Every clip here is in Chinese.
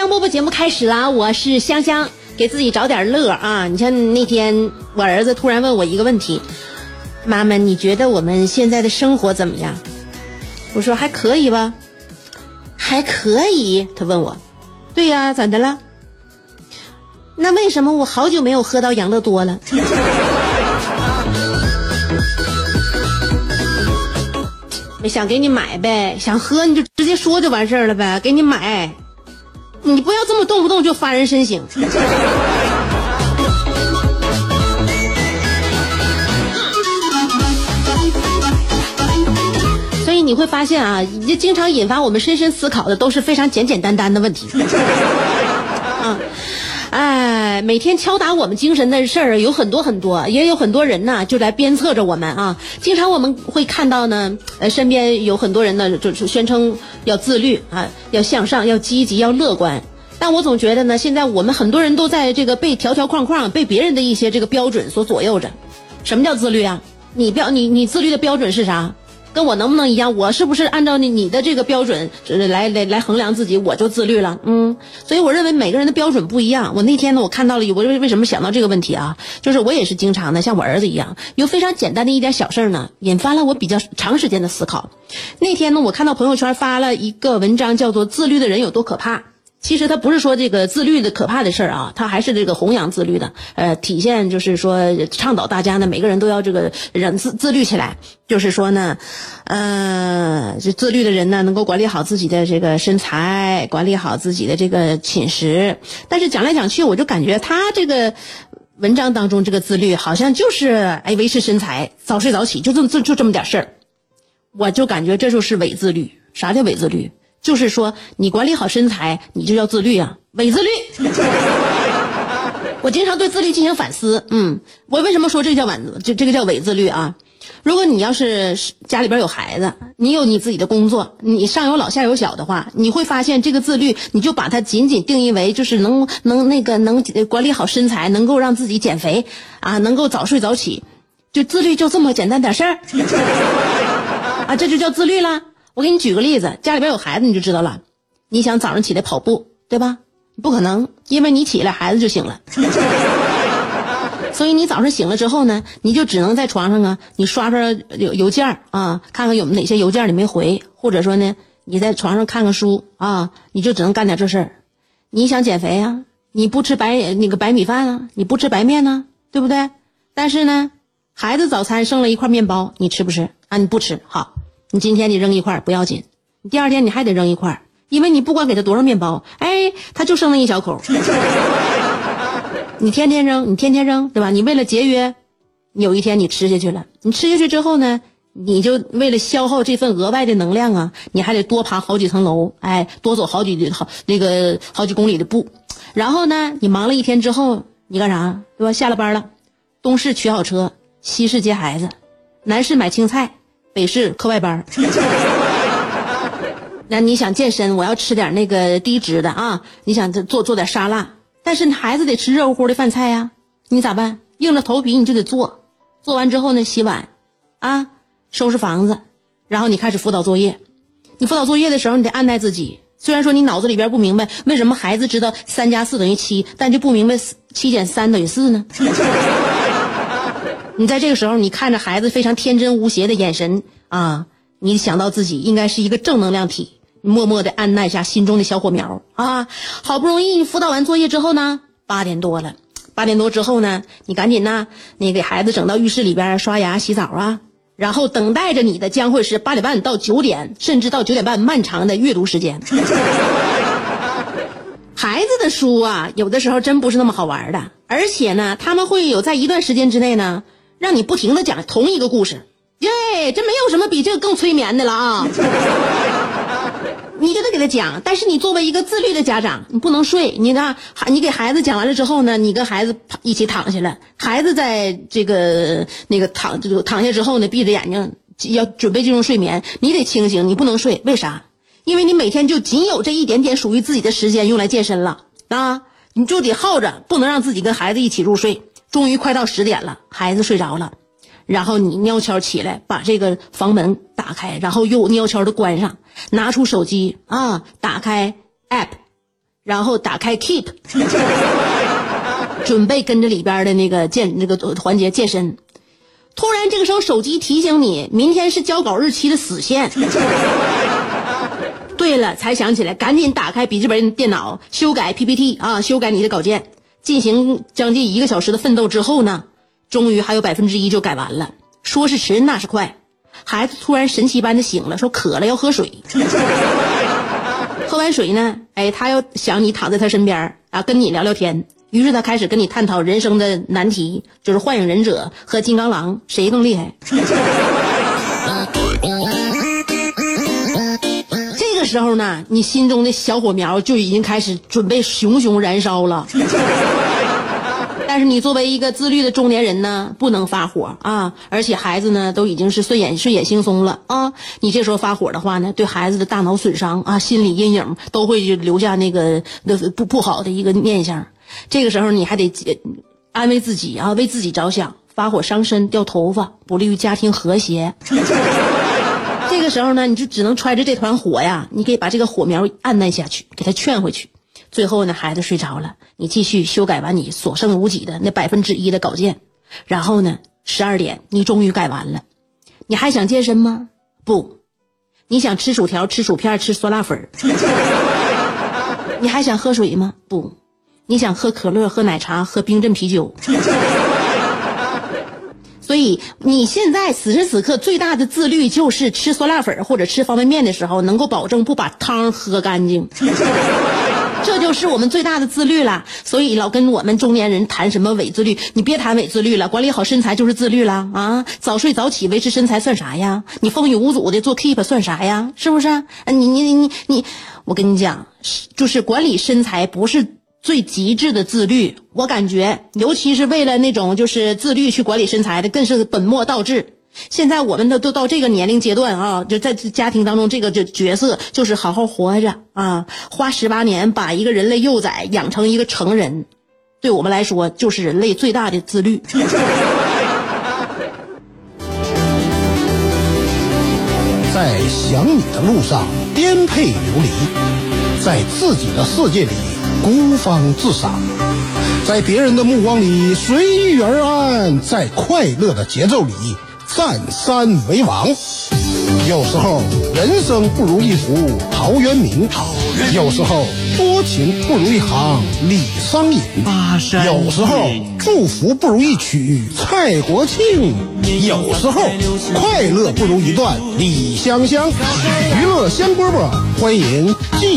香饽饽节目开始啦！我是香香，给自己找点乐啊！你像那天我儿子突然问我一个问题：“妈妈，你觉得我们现在的生活怎么样？”我说：“还可以吧。”还可以。他问我：“对呀，咋的了？”那为什么我好久没有喝到养乐多了？想给你买呗，想喝你就直接说就完事儿了呗，给你买。你不要这么动不动就发人深省。所以你会发现啊，这经常引发我们深深思考的都是非常简简单单的问题。啊，哎，每天敲打我们精神的事儿有很多很多，也有很多人呢就来鞭策着我们啊。经常我们会看到呢，呃，身边有很多人呢，就是宣称要自律啊，要向上，要积极，要乐观。但我总觉得呢，现在我们很多人都在这个被条条框框、被别人的一些这个标准所左右着。什么叫自律啊？你标你你自律的标准是啥？跟我能不能一样？我是不是按照你你的这个标准来来来衡量自己，我就自律了？嗯，所以我认为每个人的标准不一样。我那天呢，我看到了，我为为什么想到这个问题啊？就是我也是经常的，像我儿子一样，有非常简单的一点小事呢，引发了我比较长时间的思考。那天呢，我看到朋友圈发了一个文章，叫做《自律的人有多可怕》。其实他不是说这个自律的可怕的事儿啊，他还是这个弘扬自律的，呃，体现就是说倡导大家呢，每个人都要这个人自自律起来，就是说呢，呃，这自律的人呢，能够管理好自己的这个身材，管理好自己的这个寝食。但是讲来讲去，我就感觉他这个文章当中这个自律，好像就是哎维持身材，早睡早起，就这么就就这么点事儿，我就感觉这就是伪自律。啥叫伪自律？就是说，你管理好身材，你就叫自律啊，伪自律。我经常对自律进行反思，嗯，我为什么说这个叫伪，这这个叫伪自律啊？如果你要是家里边有孩子，你有你自己的工作，你上有老下有小的话，你会发现这个自律，你就把它仅仅定义为就是能能那个能管理好身材，能够让自己减肥啊，能够早睡早起，就自律就这么简单点事儿 啊，这就叫自律了。我给你举个例子，家里边有孩子你就知道了。你想早上起来跑步，对吧？不可能，因为你起来孩子就醒了。所以你早上醒了之后呢，你就只能在床上啊，你刷刷邮邮件啊，看看有哪些邮件你没回，或者说呢，你在床上看看书啊，你就只能干点这事儿。你想减肥啊，你不吃白那个白米饭啊，你不吃白面呢，对不对？但是呢，孩子早餐剩了一块面包，你吃不吃啊？你不吃，好。你今天你扔一块不要紧，你第二天你还得扔一块，因为你不管给他多少面包，哎，他就剩那一小口。你天天扔，你天天扔，对吧？你为了节约，有一天你吃下去了，你吃下去之后呢，你就为了消耗这份额外的能量啊，你还得多爬好几层楼，哎，多走好几好那个好几公里的步，然后呢，你忙了一天之后，你干啥？对吧？下了班了，东市取好车，西市接孩子，南市买青菜。北市课外班 那你想健身，我要吃点那个低脂的啊！你想做做点沙拉，但是你孩子得吃热乎乎的饭菜呀，你咋办？硬着头皮你就得做，做完之后呢，洗碗，啊，收拾房子，然后你开始辅导作业。你辅导作业的时候，你得按耐自己。虽然说你脑子里边不明白为什么孩子知道三加四等于七，但就不明白七减三等于四呢？你在这个时候，你看着孩子非常天真无邪的眼神啊，你想到自己应该是一个正能量体，默默的按捺下心中的小火苗啊！好不容易辅导完作业之后呢，八点多了，八点多之后呢，你赶紧呢，你给孩子整到浴室里边刷牙洗澡啊，然后等待着你的将会是八点半到九点，甚至到九点半漫长的阅读时间。孩子的书啊，有的时候真不是那么好玩的，而且呢，他们会有在一段时间之内呢，让你不停的讲同一个故事。耶，这没有什么比这个更催眠的了啊！你就得给他讲，但是你作为一个自律的家长，你不能睡。你呢，你给孩子讲完了之后呢，你跟孩子一起躺下了，孩子在这个那个躺这个躺下之后呢，闭着眼睛要准备进入睡眠，你得清醒，你不能睡。为啥？因为你每天就仅有这一点点属于自己的时间用来健身了啊！你就得耗着，不能让自己跟孩子一起入睡。终于快到十点了，孩子睡着了。然后你悄悄起来，把这个房门打开，然后又悄悄的关上，拿出手机啊，打开 app，然后打开 keep，准备跟着里边的那个健那个环节健身。突然这个时候手机提醒你，明天是交稿日期的死线。对了，才想起来，赶紧打开笔记本电脑修改 PPT 啊，修改你的稿件，进行将近一个小时的奋斗之后呢。终于还有百分之一就改完了，说是迟那是快。孩子突然神奇般的醒了，说渴了要喝水。喝完水呢，哎，他要想你躺在他身边啊，跟你聊聊天。于是他开始跟你探讨人生的难题，就是幻影忍者和金刚狼谁更厉害。时候呢，你心中的小火苗就已经开始准备熊熊燃烧了。但是你作为一个自律的中年人呢，不能发火啊！而且孩子呢，都已经是睡眼睡眼惺忪了啊！你这时候发火的话呢，对孩子的大脑损伤啊，心理阴影都会留下那个那不不好的一个念想。这个时候你还得安慰自己啊，为自己着想。发火伤身，掉头发，不利于家庭和谐。这个时候呢，你就只能揣着这团火呀，你可以把这个火苗按捺下去，给他劝回去。最后呢，孩子睡着了，你继续修改完你所剩无几的那百分之一的稿件，然后呢，十二点你终于改完了，你还想健身吗？不，你想吃薯条、吃薯片、吃酸辣粉 你还想喝水吗？不，你想喝可乐、喝奶茶、喝冰镇啤酒。所以你现在此时此刻最大的自律就是吃酸辣粉或者吃方便面的时候，能够保证不把汤喝干净。这就是我们最大的自律了，所以老跟我们中年人谈什么伪自律，你别谈伪自律了，管理好身材就是自律了啊！早睡早起维持身材算啥呀？你风雨无阻的做 keep 算啥呀？是不是？你你你你你，我跟你讲，就是管理身材不是最极致的自律，我感觉，尤其是为了那种就是自律去管理身材的，更是本末倒置。现在我们都都到这个年龄阶段啊，就在家庭当中，这个就角色就是好好活着啊，花十八年把一个人类幼崽养成一个成人，对我们来说就是人类最大的自律。在想你的路上颠沛流离，在自己的世界里孤芳自赏，在别人的目光里随遇而安，在快乐的节奏里。占山为王，有时候人生不如一壶陶渊明，有时候多情不如一行李商隐，有时候祝福不如一曲蔡国庆，有时候快乐不如一段李香香。娱乐香饽饽，欢迎继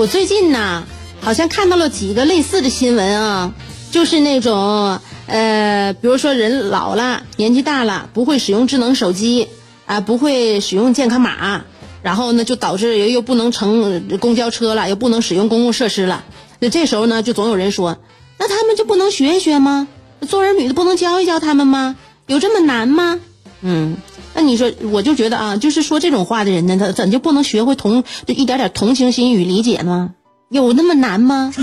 我最近呢，好像看到了几个类似的新闻啊，就是那种，呃，比如说人老了，年纪大了，不会使用智能手机啊，不会使用健康码，然后呢，就导致又又不能乘公交车了，又不能使用公共设施了。那这时候呢，就总有人说，那他们就不能学一学吗？做儿女的不能教一教他们吗？有这么难吗？嗯，那你说，我就觉得啊，就是说这种话的人呢，他怎就不能学会同就一点点同情心与理解吗？有那么难吗？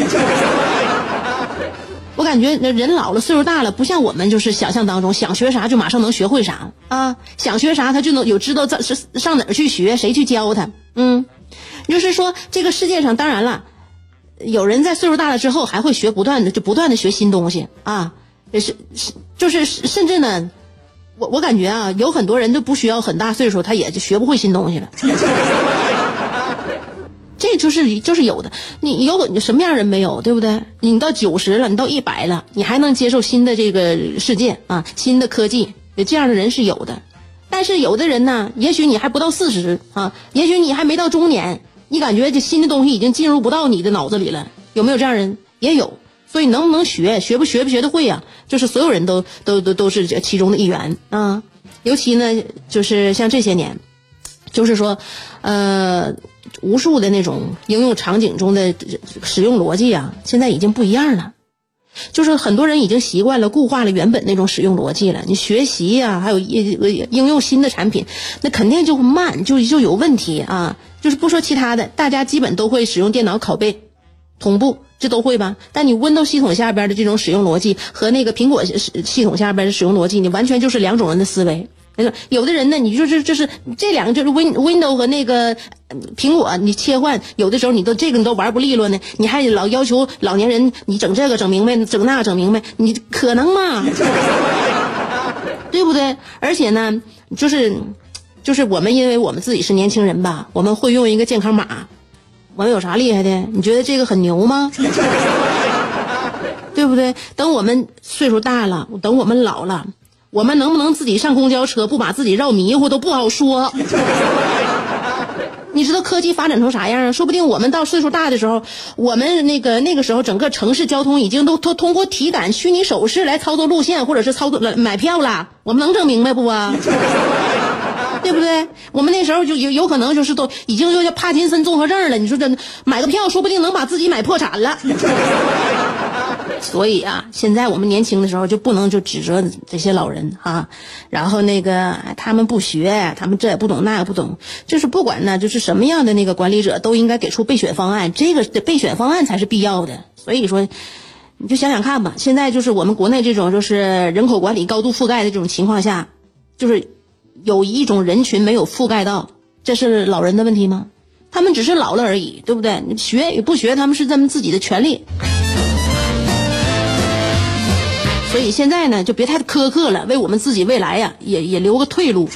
我感觉那人老了，岁数大了，不像我们就是想象当中想学啥就马上能学会啥啊，想学啥他就能有知道在是上哪儿去学，谁去教他？嗯，就是说这个世界上，当然了，有人在岁数大了之后还会学，不断的就不断的学新东西啊，也是是就是甚至呢，我我感觉啊，有很多人都不需要很大岁数，他也就学不会新东西了。这就是就是有的，你有你什么样人没有，对不对？你到九十了，你到一百了，你还能接受新的这个世界啊，新的科技，这样的人是有的。但是有的人呢，也许你还不到四十啊，也许你还没到中年，你感觉这新的东西已经进入不到你的脑子里了，有没有这样人？也有。所以能不能学，学不学不学得会呀？就是所有人都都都都是其中的一员啊。尤其呢，就是像这些年，就是说，呃。无数的那种应用场景中的使用逻辑啊，现在已经不一样了。就是很多人已经习惯了固化了原本那种使用逻辑了。你学习呀，还有应应用新的产品，那肯定就慢，就就有问题啊。就是不说其他的，大家基本都会使用电脑拷贝、同步，这都会吧？但你 Windows 系统下边的这种使用逻辑和那个苹果系系统下边的使用逻辑，你完全就是两种人的思维。有的人呢，你就是就是这两个就是 Win Window 和那个苹果，你切换有的时候你都这个你都玩不利落呢，你还老要求老年人你整这个整明白，整那个整明白，你可能吗？对不对？而且呢，就是就是我们因为我们自己是年轻人吧，我们会用一个健康码，我们有啥厉害的？你觉得这个很牛吗？对不对？等我们岁数大了，等我们老了。我们能不能自己上公交车不把自己绕迷糊都不好说。你知道科技发展成啥样啊？说不定我们到岁数大的时候，我们那个那个时候整个城市交通已经都通通过体感虚拟手势来操作路线，或者是操作买票了。我们能整明白不啊？对不对？我们那时候就有有可能就是都已经有点帕金森综合症了。你说这买个票，说不定能把自己买破产了。所以啊，现在我们年轻的时候就不能就指责这些老人哈，然后那个他们不学，他们这也不懂那也不懂，就是不管呢，就是什么样的那个管理者都应该给出备选方案，这个备选方案才是必要的。所以说，你就想想看吧，现在就是我们国内这种就是人口管理高度覆盖的这种情况下，就是有一种人群没有覆盖到，这是老人的问题吗？他们只是老了而已，对不对？学与不学，他们是他们自己的权利。所以现在呢，就别太苛刻了，为我们自己未来呀，也也留个退路。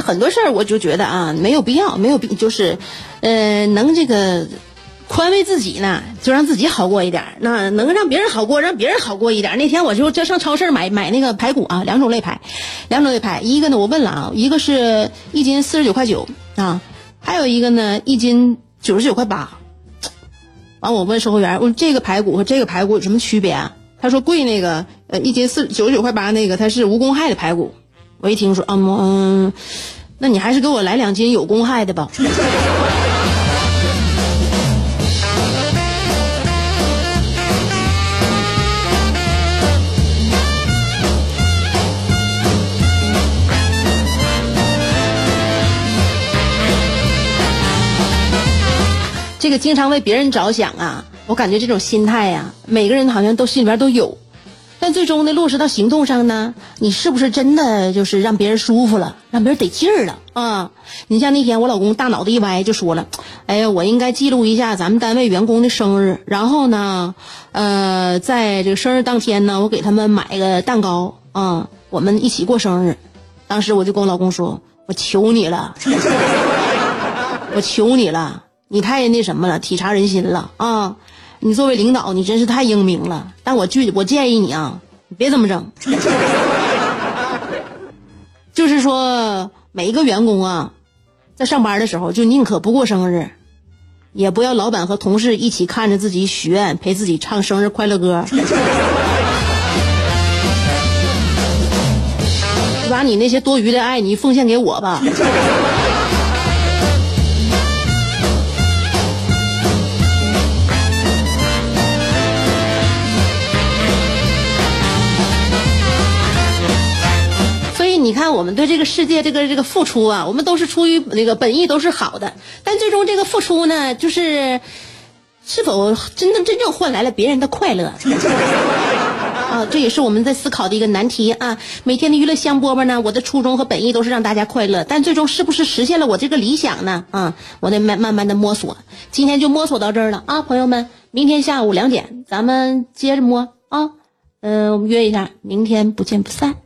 很多事儿，我就觉得啊，没有必要，没有必，就是，呃，能这个。宽慰自己呢，就让自己好过一点那能让别人好过，让别人好过一点那天我就就上超市买买那个排骨啊，两种肋排，两种肋排。一个呢，我问了啊，一个是一斤四十九块九啊，还有一个呢，一斤九十九块八。完，我问售货员，我说这个排骨和这个排骨有什么区别啊？他说贵那个呃，一斤四九十九块八那个，它是无公害的排骨。我一听说啊，嗯，那你还是给我来两斤有公害的吧。这个经常为别人着想啊，我感觉这种心态呀，每个人好像都心里边都有，但最终呢，落实到行动上呢，你是不是真的就是让别人舒服了，让别人得劲儿了啊？你像那天我老公大脑袋一歪就说了，哎呀，我应该记录一下咱们单位员工的生日，然后呢，呃，在这个生日当天呢，我给他们买个蛋糕啊，我们一起过生日。当时我就跟我老公说，我求你了，我求你了。你太那什么了，体察人心了啊！你作为领导，你真是太英明了。但我拒，我建议你啊，你别这么整。就是说，每一个员工啊，在上班的时候，就宁可不过生日，也不要老板和同事一起看着自己许愿，陪自己唱生日快乐歌。把你那些多余的爱，你奉献给我吧。你看，我们对这个世界这个这个付出啊，我们都是出于那个本意都是好的，但最终这个付出呢，就是 是否真正真正换来了别人的快乐 啊？这也是我们在思考的一个难题啊。每天的娱乐香饽饽呢，我的初衷和本意都是让大家快乐，但最终是不是实现了我这个理想呢？啊，我得慢慢慢的摸索。今天就摸索到这儿了啊，朋友们，明天下午两点咱们接着摸啊。嗯，我们约一下，明天不见不散。